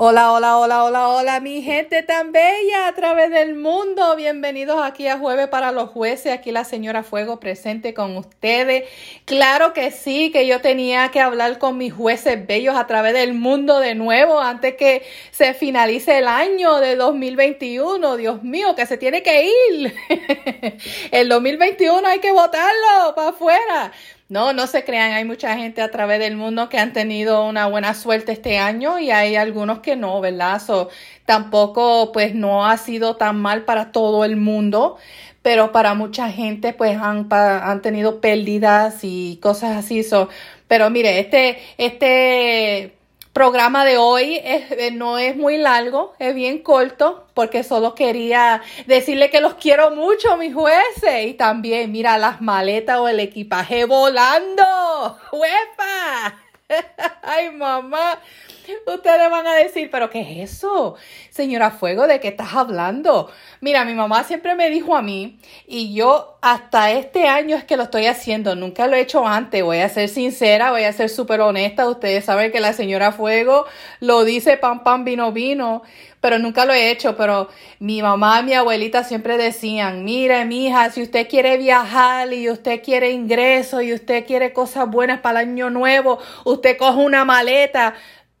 Hola, hola, hola, hola, hola, mi gente tan bella a través del mundo. Bienvenidos aquí a Jueves para los Jueces. Aquí la señora Fuego presente con ustedes. Claro que sí, que yo tenía que hablar con mis jueces bellos a través del mundo de nuevo antes que se finalice el año de 2021. Dios mío, que se tiene que ir. el 2021 hay que votarlo para afuera. No, no se crean, hay mucha gente a través del mundo que han tenido una buena suerte este año y hay algunos que no, ¿verdad? So, tampoco pues no ha sido tan mal para todo el mundo, pero para mucha gente pues han, han tenido pérdidas y cosas así. So, pero mire, este, este programa de hoy eh, no es muy largo, es bien corto, porque solo quería decirle que los quiero mucho, mis jueces. Y también, mira, las maletas o el equipaje volando. ¡Huepa! Ay, mamá. Ustedes van a decir, pero ¿qué es eso? Señora Fuego, ¿de qué estás hablando? Mira, mi mamá siempre me dijo a mí, y yo hasta este año es que lo estoy haciendo, nunca lo he hecho antes, voy a ser sincera, voy a ser súper honesta, ustedes saben que la señora Fuego lo dice pam, pam, vino, vino, pero nunca lo he hecho, pero mi mamá y mi abuelita siempre decían, mire, mija, si usted quiere viajar y usted quiere ingresos y usted quiere cosas buenas para el año nuevo, usted coge una maleta,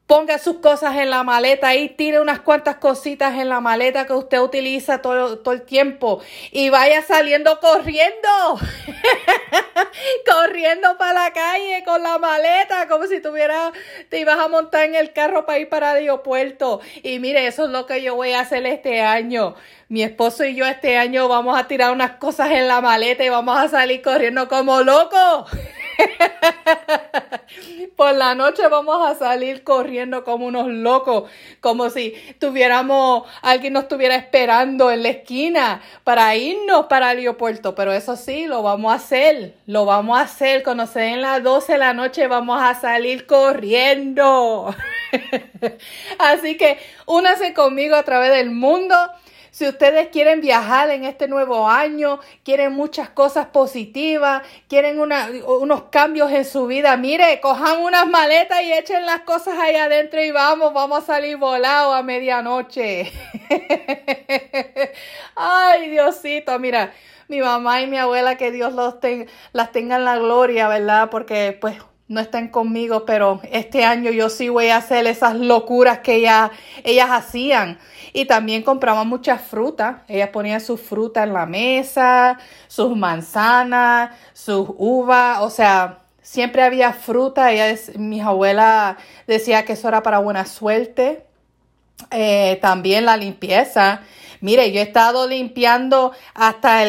ponga sus cosas en la maleta y tire unas cuantas cositas en la maleta que usted utiliza todo, todo el tiempo y vaya saliendo corriendo, corriendo para la calle con la maleta como si tuviera, te ibas a montar en el carro para ir para el aeropuerto. Y mire, eso es lo que yo voy a hacer este año. Mi esposo y yo este año vamos a tirar unas cosas en la maleta y vamos a salir corriendo como locos. Por la noche vamos a salir corriendo como unos locos, como si tuviéramos, alguien nos estuviera esperando en la esquina para irnos para el aeropuerto. Pero eso sí, lo vamos a hacer, lo vamos a hacer. Cuando se den las 12 de la noche vamos a salir corriendo. Así que únase conmigo a través del mundo. Si ustedes quieren viajar en este nuevo año, quieren muchas cosas positivas, quieren unos cambios en su vida, mire, cojan unas maletas y echen las cosas ahí adentro y vamos, vamos a salir volados a medianoche. Ay, Diosito, mira, mi mamá y mi abuela, que Dios los las tenga en la gloria, ¿verdad? Porque pues no están conmigo, pero este año yo sí voy a hacer esas locuras que ellas, ellas hacían. Y también compraban muchas frutas. Ellas ponían su fruta en la mesa, sus manzanas, sus uvas, o sea, siempre había fruta. Ella, mis abuelas decía que eso era para buena suerte. Eh, también la limpieza. Mire, yo he estado limpiando hasta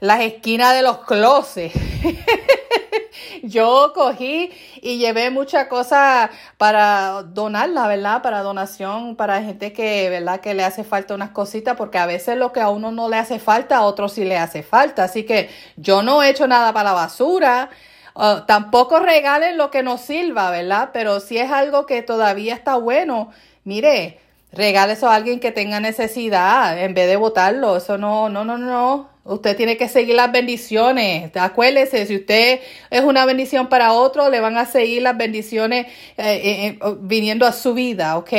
las esquinas de los closets. yo cogí y llevé muchas cosas para donarla, ¿verdad? Para donación, para gente que, ¿verdad? Que le hace falta unas cositas, porque a veces lo que a uno no le hace falta, a otro sí le hace falta. Así que yo no he hecho nada para la basura. Uh, tampoco regalen lo que nos sirva, ¿verdad? Pero si es algo que todavía está bueno, mire, regale a alguien que tenga necesidad en vez de votarlo. Eso no, no, no, no. Usted tiene que seguir las bendiciones. Acuérdese, si usted es una bendición para otro, le van a seguir las bendiciones eh, eh, eh, viniendo a su vida, ¿ok?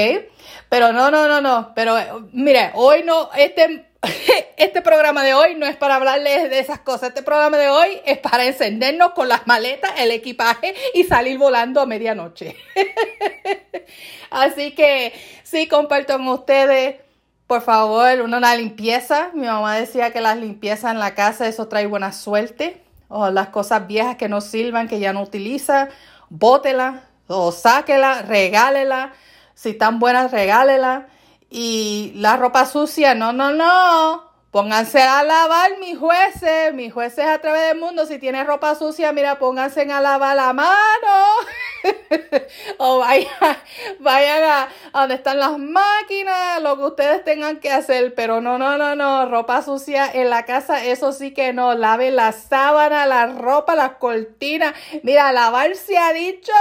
Pero no, no, no, no. Pero mire, hoy no, este, este programa de hoy no es para hablarles de esas cosas. Este programa de hoy es para encendernos con las maletas, el equipaje y salir volando a medianoche. Así que sí, comparto con ustedes por favor, una, limpieza. Mi mamá decía que las limpiezas en la casa, eso trae buena suerte. O las cosas viejas que no sirvan, que ya no utiliza, bótela o sáquela, regálela. Si están buenas, regálela. Y la ropa sucia, no, no, no. Pónganse a lavar, mis jueces, mis jueces a través del mundo. Si tienen ropa sucia, mira, pónganse a lavar la mano. o vayan, vayan a, donde están las máquinas, lo que ustedes tengan que hacer. Pero no, no, no, no. Ropa sucia en la casa, eso sí que no. Laven la sábana, la ropa, las cortinas. Mira, lavar se ha dicho.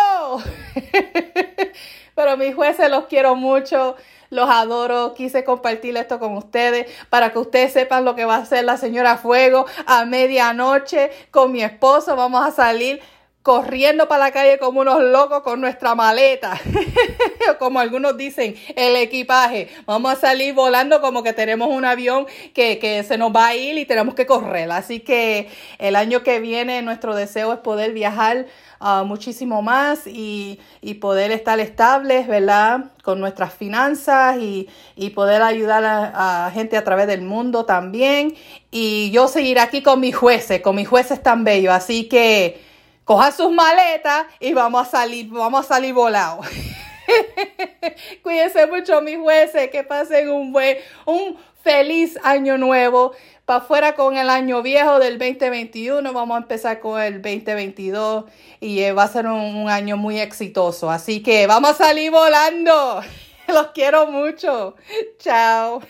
Pero mis jueces los quiero mucho los adoro, quise compartir esto con ustedes para que ustedes sepan lo que va a hacer la señora Fuego a medianoche con mi esposo. Vamos a salir corriendo para la calle como unos locos con nuestra maleta, como algunos dicen, el equipaje. Vamos a salir volando como que tenemos un avión que, que, se nos va a ir y tenemos que correr. Así que el año que viene nuestro deseo es poder viajar uh, muchísimo más y, y, poder estar estables, ¿verdad? Con nuestras finanzas y, y poder ayudar a, a, gente a través del mundo también. Y yo seguir aquí con mis jueces, con mis jueces tan bellos. Así que coja sus maletas y vamos a salir, vamos a salir volados. Cuídense mucho, mis jueces, que pasen un buen, un feliz año nuevo. Para afuera con el año viejo del 2021, vamos a empezar con el 2022 y eh, va a ser un año muy exitoso. Así que vamos a salir volando. Los quiero mucho. Chao.